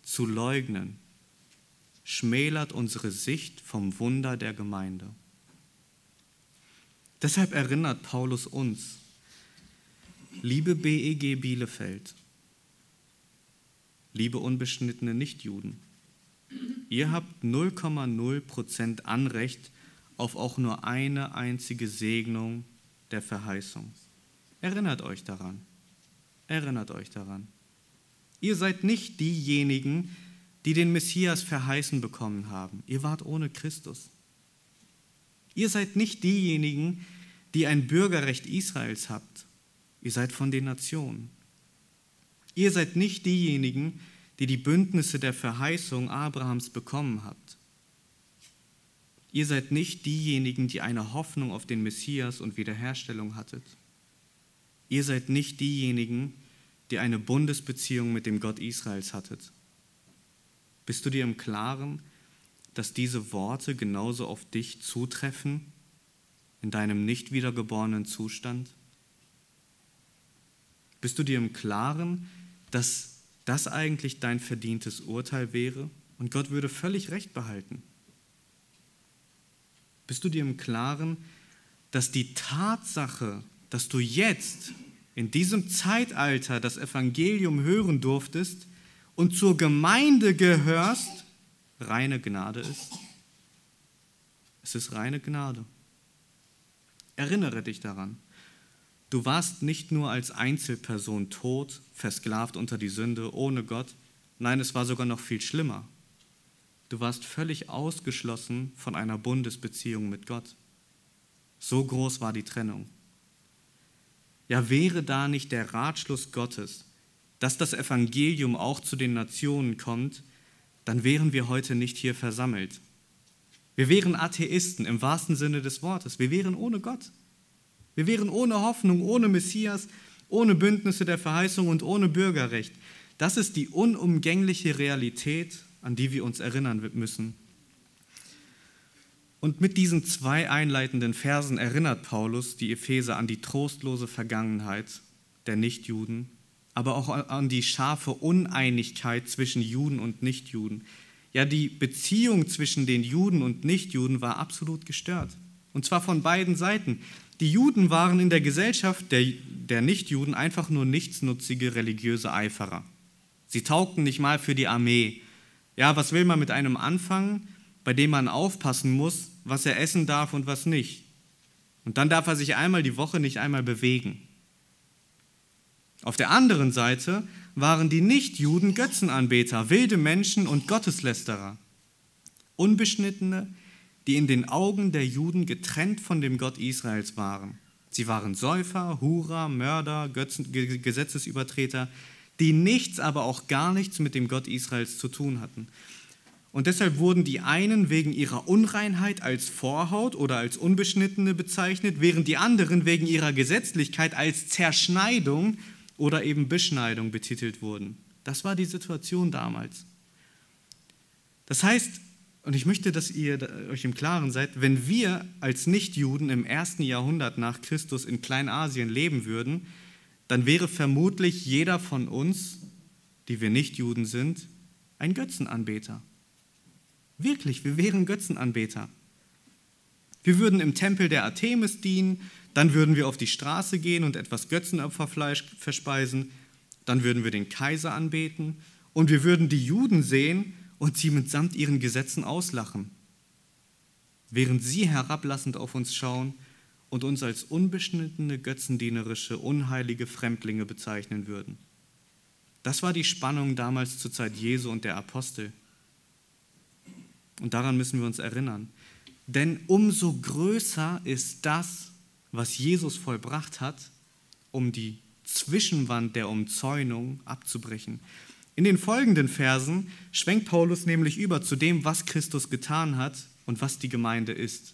zu leugnen, schmälert unsere Sicht vom Wunder der Gemeinde. Deshalb erinnert Paulus uns, Liebe BEG Bielefeld, liebe unbeschnittene Nichtjuden, ihr habt 0,0% Anrecht auf auch nur eine einzige Segnung der Verheißung. Erinnert euch daran. Erinnert euch daran. Ihr seid nicht diejenigen, die den Messias verheißen bekommen haben. Ihr wart ohne Christus. Ihr seid nicht diejenigen, die ein Bürgerrecht Israels habt. Ihr seid von den Nationen. Ihr seid nicht diejenigen, die die Bündnisse der Verheißung Abrahams bekommen habt. Ihr seid nicht diejenigen, die eine Hoffnung auf den Messias und Wiederherstellung hattet. Ihr seid nicht diejenigen, die eine Bundesbeziehung mit dem Gott Israels hattet. Bist du dir im Klaren, dass diese Worte genauso auf dich zutreffen in deinem nicht wiedergeborenen Zustand? Bist du dir im Klaren, dass das eigentlich dein verdientes Urteil wäre und Gott würde völlig recht behalten? Bist du dir im Klaren, dass die Tatsache, dass du jetzt in diesem Zeitalter das Evangelium hören durftest und zur Gemeinde gehörst, reine Gnade ist? Es ist reine Gnade. Erinnere dich daran. Du warst nicht nur als Einzelperson tot, versklavt unter die Sünde, ohne Gott. Nein, es war sogar noch viel schlimmer. Du warst völlig ausgeschlossen von einer Bundesbeziehung mit Gott. So groß war die Trennung. Ja, wäre da nicht der Ratschluss Gottes, dass das Evangelium auch zu den Nationen kommt, dann wären wir heute nicht hier versammelt. Wir wären Atheisten im wahrsten Sinne des Wortes. Wir wären ohne Gott. Wir wären ohne Hoffnung, ohne Messias, ohne Bündnisse der Verheißung und ohne Bürgerrecht. Das ist die unumgängliche Realität, an die wir uns erinnern müssen. Und mit diesen zwei einleitenden Versen erinnert Paulus die Epheser an die trostlose Vergangenheit der Nichtjuden, aber auch an die scharfe Uneinigkeit zwischen Juden und Nichtjuden. Ja, die Beziehung zwischen den Juden und Nichtjuden war absolut gestört. Und zwar von beiden Seiten. Die Juden waren in der Gesellschaft der, der Nichtjuden einfach nur nichtsnutzige religiöse Eiferer. Sie taugten nicht mal für die Armee. Ja, was will man mit einem anfangen, bei dem man aufpassen muss, was er essen darf und was nicht? Und dann darf er sich einmal die Woche nicht einmal bewegen. Auf der anderen Seite waren die Nichtjuden Götzenanbeter, wilde Menschen und Gotteslästerer. Unbeschnittene, die in den Augen der Juden getrennt von dem Gott Israels waren. Sie waren Säufer, Hurer, Mörder, Götzen, Gesetzesübertreter, die nichts, aber auch gar nichts mit dem Gott Israels zu tun hatten. Und deshalb wurden die einen wegen ihrer Unreinheit als Vorhaut oder als Unbeschnittene bezeichnet, während die anderen wegen ihrer Gesetzlichkeit als Zerschneidung oder eben Beschneidung betitelt wurden. Das war die Situation damals. Das heißt, und ich möchte, dass ihr euch im Klaren seid, wenn wir als Nichtjuden im ersten Jahrhundert nach Christus in Kleinasien leben würden, dann wäre vermutlich jeder von uns, die wir nicht Juden sind, ein Götzenanbeter. Wirklich, wir wären Götzenanbeter. Wir würden im Tempel der Artemis dienen, dann würden wir auf die Straße gehen und etwas Götzenopferfleisch verspeisen, dann würden wir den Kaiser anbeten und wir würden die Juden sehen und sie mitsamt ihren Gesetzen auslachen, während sie herablassend auf uns schauen und uns als unbeschnittene, götzendienerische, unheilige Fremdlinge bezeichnen würden. Das war die Spannung damals zur Zeit Jesu und der Apostel. Und daran müssen wir uns erinnern. Denn umso größer ist das, was Jesus vollbracht hat, um die Zwischenwand der Umzäunung abzubrechen. In den folgenden Versen schwenkt Paulus nämlich über zu dem, was Christus getan hat und was die Gemeinde ist.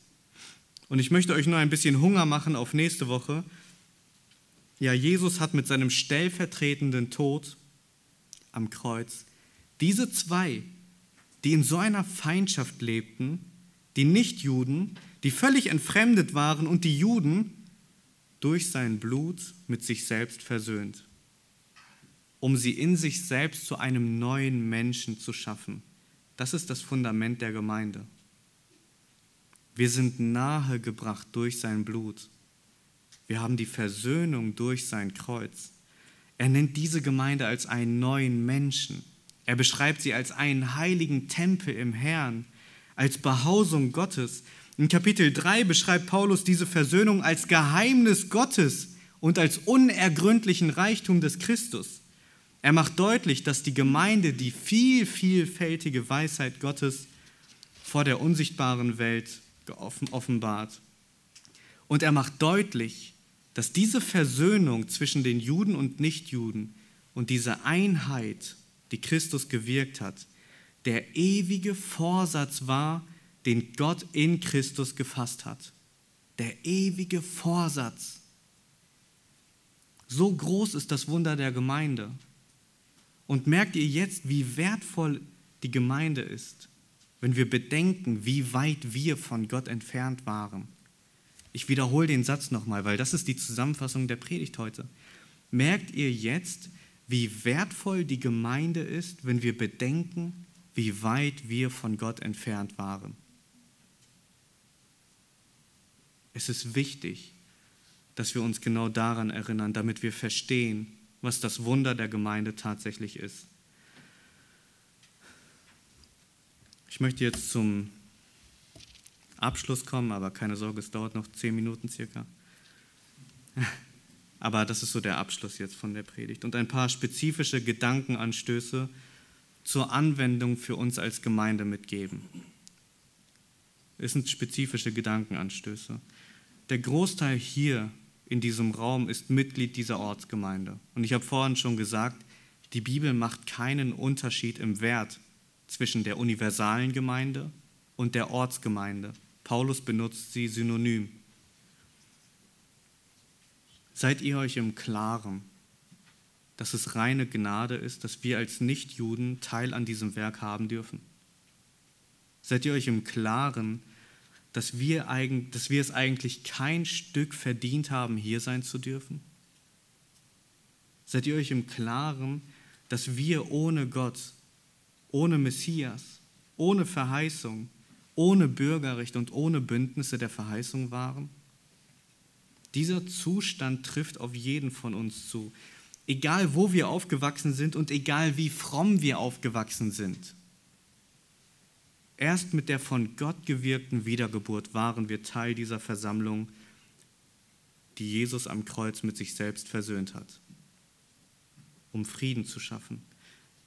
Und ich möchte euch nur ein bisschen Hunger machen auf nächste Woche. Ja, Jesus hat mit seinem stellvertretenden Tod am Kreuz diese zwei, die in so einer Feindschaft lebten, die Nichtjuden, die völlig entfremdet waren und die Juden, durch sein Blut mit sich selbst versöhnt, um sie in sich selbst zu einem neuen Menschen zu schaffen. Das ist das Fundament der Gemeinde. Wir sind nahegebracht durch sein Blut. Wir haben die Versöhnung durch sein Kreuz. Er nennt diese Gemeinde als einen neuen Menschen. Er beschreibt sie als einen heiligen Tempel im Herrn, als Behausung Gottes. In Kapitel 3 beschreibt Paulus diese Versöhnung als Geheimnis Gottes und als unergründlichen Reichtum des Christus. Er macht deutlich, dass die Gemeinde die viel, vielfältige Weisheit Gottes vor der unsichtbaren Welt offenbart. Und er macht deutlich, dass diese Versöhnung zwischen den Juden und Nichtjuden und diese Einheit, die Christus gewirkt hat, der ewige Vorsatz war, den Gott in Christus gefasst hat. Der ewige Vorsatz. So groß ist das Wunder der Gemeinde. Und merkt ihr jetzt, wie wertvoll die Gemeinde ist? wenn wir bedenken, wie weit wir von Gott entfernt waren. Ich wiederhole den Satz nochmal, weil das ist die Zusammenfassung der Predigt heute. Merkt ihr jetzt, wie wertvoll die Gemeinde ist, wenn wir bedenken, wie weit wir von Gott entfernt waren? Es ist wichtig, dass wir uns genau daran erinnern, damit wir verstehen, was das Wunder der Gemeinde tatsächlich ist. Ich möchte jetzt zum Abschluss kommen, aber keine Sorge, es dauert noch zehn Minuten circa. Aber das ist so der Abschluss jetzt von der Predigt und ein paar spezifische Gedankenanstöße zur Anwendung für uns als Gemeinde mitgeben. Es sind spezifische Gedankenanstöße. Der Großteil hier in diesem Raum ist Mitglied dieser Ortsgemeinde. Und ich habe vorhin schon gesagt, die Bibel macht keinen Unterschied im Wert zwischen der universalen Gemeinde und der Ortsgemeinde. Paulus benutzt sie synonym. Seid ihr euch im Klaren, dass es reine Gnade ist, dass wir als Nichtjuden Teil an diesem Werk haben dürfen? Seid ihr euch im Klaren, dass wir, dass wir es eigentlich kein Stück verdient haben, hier sein zu dürfen? Seid ihr euch im Klaren, dass wir ohne Gott, ohne Messias, ohne Verheißung, ohne Bürgerrecht und ohne Bündnisse der Verheißung waren? Dieser Zustand trifft auf jeden von uns zu, egal wo wir aufgewachsen sind und egal wie fromm wir aufgewachsen sind. Erst mit der von Gott gewirkten Wiedergeburt waren wir Teil dieser Versammlung, die Jesus am Kreuz mit sich selbst versöhnt hat, um Frieden zu schaffen.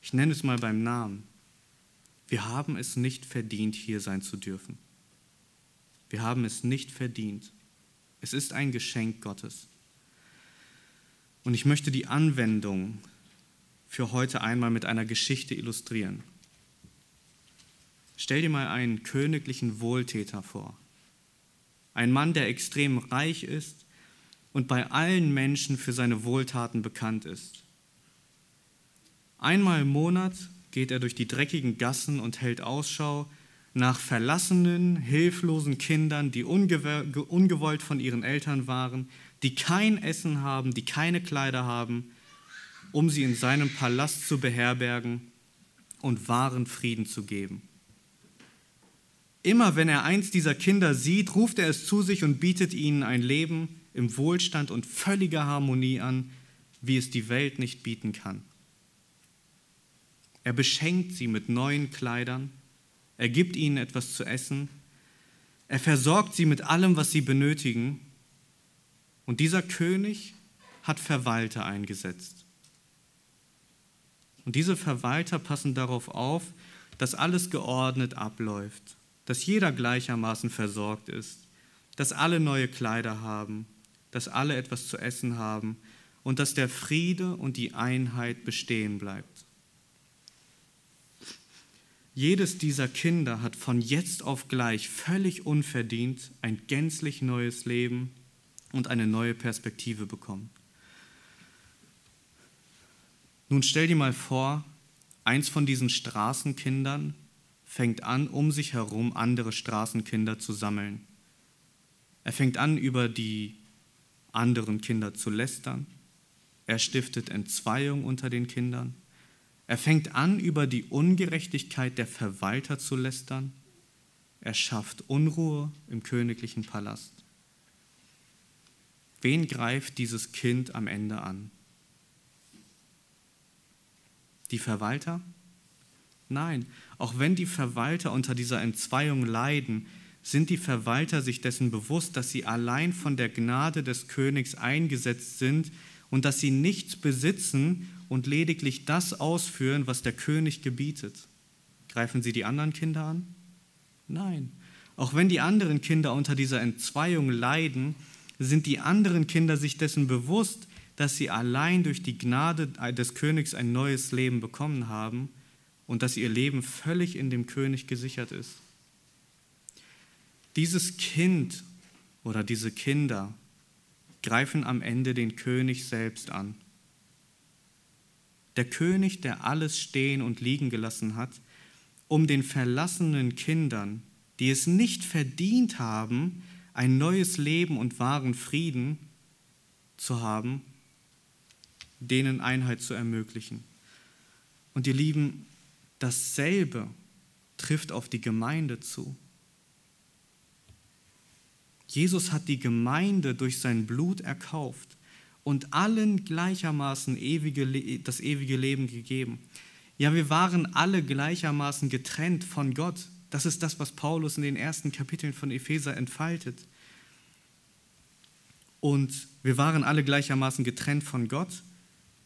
Ich nenne es mal beim Namen. Wir haben es nicht verdient, hier sein zu dürfen. Wir haben es nicht verdient. Es ist ein Geschenk Gottes. Und ich möchte die Anwendung für heute einmal mit einer Geschichte illustrieren. Stell dir mal einen königlichen Wohltäter vor. Ein Mann, der extrem reich ist und bei allen Menschen für seine Wohltaten bekannt ist. Einmal im Monat geht er durch die dreckigen Gassen und hält Ausschau nach verlassenen, hilflosen Kindern, die ungewollt von ihren Eltern waren, die kein Essen haben, die keine Kleider haben, um sie in seinem Palast zu beherbergen und wahren Frieden zu geben. Immer wenn er eins dieser Kinder sieht, ruft er es zu sich und bietet ihnen ein Leben im Wohlstand und völliger Harmonie an, wie es die Welt nicht bieten kann. Er beschenkt sie mit neuen Kleidern, er gibt ihnen etwas zu essen. Er versorgt sie mit allem, was sie benötigen. Und dieser König hat Verwalter eingesetzt. Und diese Verwalter passen darauf auf, dass alles geordnet abläuft, dass jeder gleichermaßen versorgt ist, dass alle neue Kleider haben, dass alle etwas zu essen haben und dass der Friede und die Einheit bestehen bleibt. Jedes dieser Kinder hat von jetzt auf gleich völlig unverdient ein gänzlich neues Leben und eine neue Perspektive bekommen. Nun stell dir mal vor, eins von diesen Straßenkindern fängt an, um sich herum andere Straßenkinder zu sammeln. Er fängt an, über die anderen Kinder zu lästern. Er stiftet Entzweiung unter den Kindern. Er fängt an, über die Ungerechtigkeit der Verwalter zu lästern. Er schafft Unruhe im königlichen Palast. Wen greift dieses Kind am Ende an? Die Verwalter? Nein, auch wenn die Verwalter unter dieser Entzweiung leiden, sind die Verwalter sich dessen bewusst, dass sie allein von der Gnade des Königs eingesetzt sind und dass sie nichts besitzen, und lediglich das ausführen, was der König gebietet. Greifen sie die anderen Kinder an? Nein. Auch wenn die anderen Kinder unter dieser Entzweiung leiden, sind die anderen Kinder sich dessen bewusst, dass sie allein durch die Gnade des Königs ein neues Leben bekommen haben und dass ihr Leben völlig in dem König gesichert ist. Dieses Kind oder diese Kinder greifen am Ende den König selbst an der König, der alles stehen und liegen gelassen hat, um den verlassenen Kindern, die es nicht verdient haben, ein neues Leben und wahren Frieden zu haben, denen Einheit zu ermöglichen. Und ihr Lieben, dasselbe trifft auf die Gemeinde zu. Jesus hat die Gemeinde durch sein Blut erkauft und allen gleichermaßen ewige, das ewige Leben gegeben. Ja, wir waren alle gleichermaßen getrennt von Gott. Das ist das, was Paulus in den ersten Kapiteln von Epheser entfaltet. Und wir waren alle gleichermaßen getrennt von Gott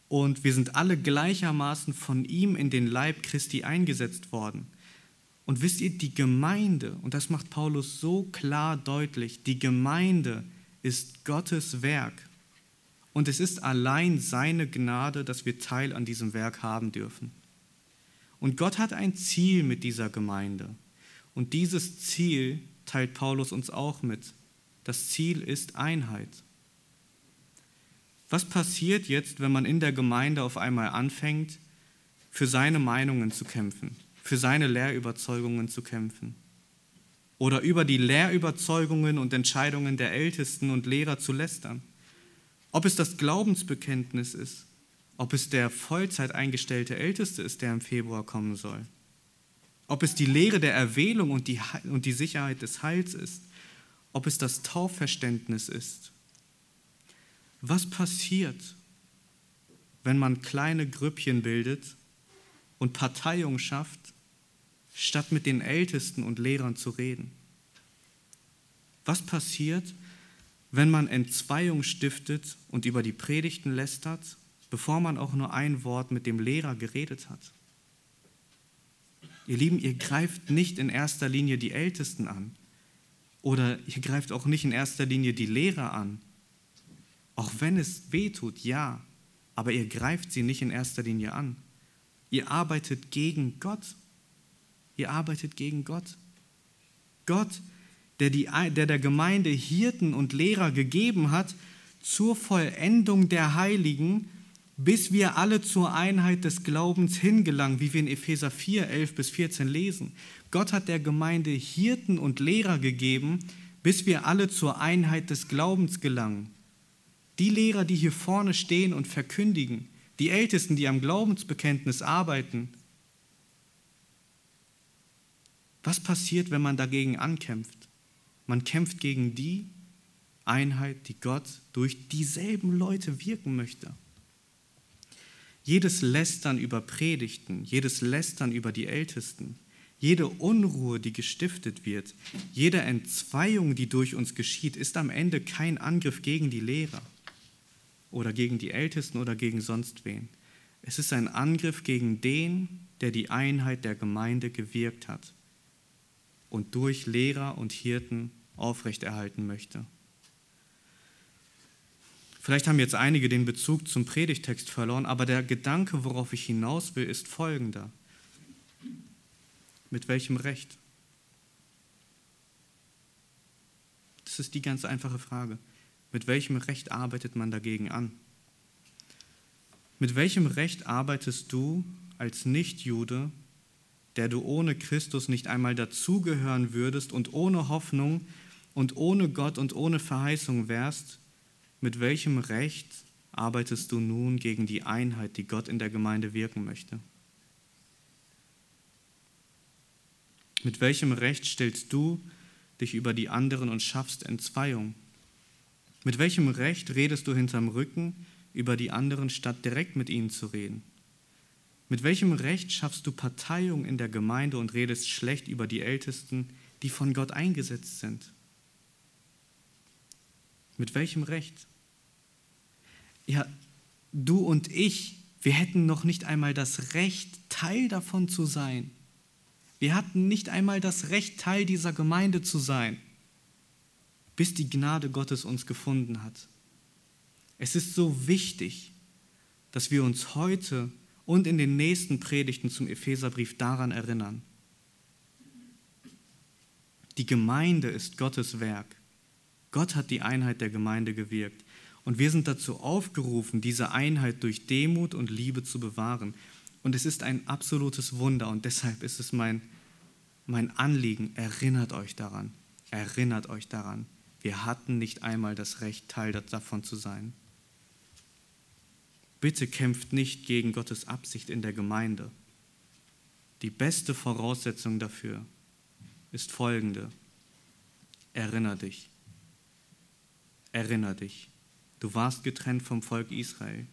und wir sind alle gleichermaßen von ihm in den Leib Christi eingesetzt worden. Und wisst ihr, die Gemeinde, und das macht Paulus so klar deutlich, die Gemeinde ist Gottes Werk. Und es ist allein seine Gnade, dass wir Teil an diesem Werk haben dürfen. Und Gott hat ein Ziel mit dieser Gemeinde. Und dieses Ziel teilt Paulus uns auch mit. Das Ziel ist Einheit. Was passiert jetzt, wenn man in der Gemeinde auf einmal anfängt, für seine Meinungen zu kämpfen, für seine Lehrüberzeugungen zu kämpfen? Oder über die Lehrüberzeugungen und Entscheidungen der Ältesten und Lehrer zu lästern? Ob es das Glaubensbekenntnis ist, ob es der Vollzeit eingestellte Älteste ist, der im Februar kommen soll, ob es die Lehre der Erwählung und die, und die Sicherheit des Heils ist, ob es das Taufverständnis ist. Was passiert, wenn man kleine Grüppchen bildet und Parteiung schafft, statt mit den Ältesten und Lehrern zu reden? Was passiert, wenn man Entzweiung stiftet und über die Predigten lästert, bevor man auch nur ein Wort mit dem Lehrer geredet hat? Ihr Lieben, ihr greift nicht in erster Linie die Ältesten an oder ihr greift auch nicht in erster Linie die Lehrer an, auch wenn es weh tut, ja, aber ihr greift sie nicht in erster Linie an. Ihr arbeitet gegen Gott. Ihr arbeitet gegen Gott. Gott der, die, der der Gemeinde Hirten und Lehrer gegeben hat, zur Vollendung der Heiligen, bis wir alle zur Einheit des Glaubens hingelangen, wie wir in Epheser 4, 11 bis 14 lesen. Gott hat der Gemeinde Hirten und Lehrer gegeben, bis wir alle zur Einheit des Glaubens gelangen. Die Lehrer, die hier vorne stehen und verkündigen, die Ältesten, die am Glaubensbekenntnis arbeiten. Was passiert, wenn man dagegen ankämpft? Man kämpft gegen die Einheit, die Gott durch dieselben Leute wirken möchte. Jedes Lästern über Predigten, jedes Lästern über die Ältesten, jede Unruhe, die gestiftet wird, jede Entzweiung, die durch uns geschieht, ist am Ende kein Angriff gegen die Lehrer oder gegen die Ältesten oder gegen sonst wen. Es ist ein Angriff gegen den, der die Einheit der Gemeinde gewirkt hat und durch Lehrer und Hirten aufrechterhalten möchte. Vielleicht haben jetzt einige den Bezug zum Predigtext verloren, aber der Gedanke, worauf ich hinaus will, ist folgender. Mit welchem Recht? Das ist die ganz einfache Frage. Mit welchem Recht arbeitet man dagegen an? Mit welchem Recht arbeitest du als Nichtjude der du ohne Christus nicht einmal dazugehören würdest und ohne Hoffnung und ohne Gott und ohne Verheißung wärst, mit welchem Recht arbeitest du nun gegen die Einheit, die Gott in der Gemeinde wirken möchte? Mit welchem Recht stellst du dich über die anderen und schaffst Entzweiung? Mit welchem Recht redest du hinterm Rücken über die anderen, statt direkt mit ihnen zu reden? Mit welchem Recht schaffst du Parteiung in der Gemeinde und redest schlecht über die Ältesten, die von Gott eingesetzt sind? Mit welchem Recht? Ja, du und ich, wir hätten noch nicht einmal das Recht, Teil davon zu sein. Wir hatten nicht einmal das Recht, Teil dieser Gemeinde zu sein, bis die Gnade Gottes uns gefunden hat. Es ist so wichtig, dass wir uns heute und in den nächsten Predigten zum Epheserbrief daran erinnern. Die Gemeinde ist Gottes Werk. Gott hat die Einheit der Gemeinde gewirkt. Und wir sind dazu aufgerufen, diese Einheit durch Demut und Liebe zu bewahren. Und es ist ein absolutes Wunder und deshalb ist es mein, mein Anliegen, erinnert euch daran, erinnert euch daran. Wir hatten nicht einmal das Recht, Teil davon zu sein. Bitte kämpft nicht gegen Gottes Absicht in der Gemeinde. Die beste Voraussetzung dafür ist folgende. Erinner dich, Erinner dich, du warst getrennt vom Volk Israel.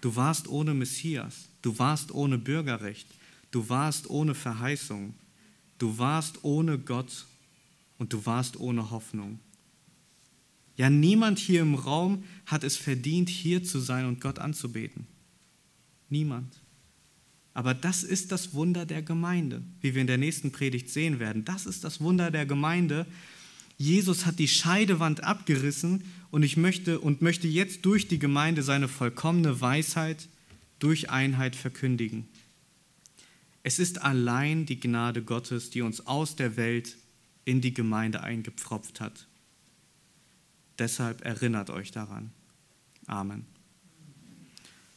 Du warst ohne Messias, du warst ohne Bürgerrecht, du warst ohne Verheißung, du warst ohne Gott und du warst ohne Hoffnung. Ja, niemand hier im Raum hat es verdient, hier zu sein und Gott anzubeten. Niemand. Aber das ist das Wunder der Gemeinde, wie wir in der nächsten Predigt sehen werden. Das ist das Wunder der Gemeinde. Jesus hat die Scheidewand abgerissen und ich möchte und möchte jetzt durch die Gemeinde seine vollkommene Weisheit durch Einheit verkündigen. Es ist allein die Gnade Gottes, die uns aus der Welt in die Gemeinde eingepfropft hat. Deshalb erinnert euch daran. Amen.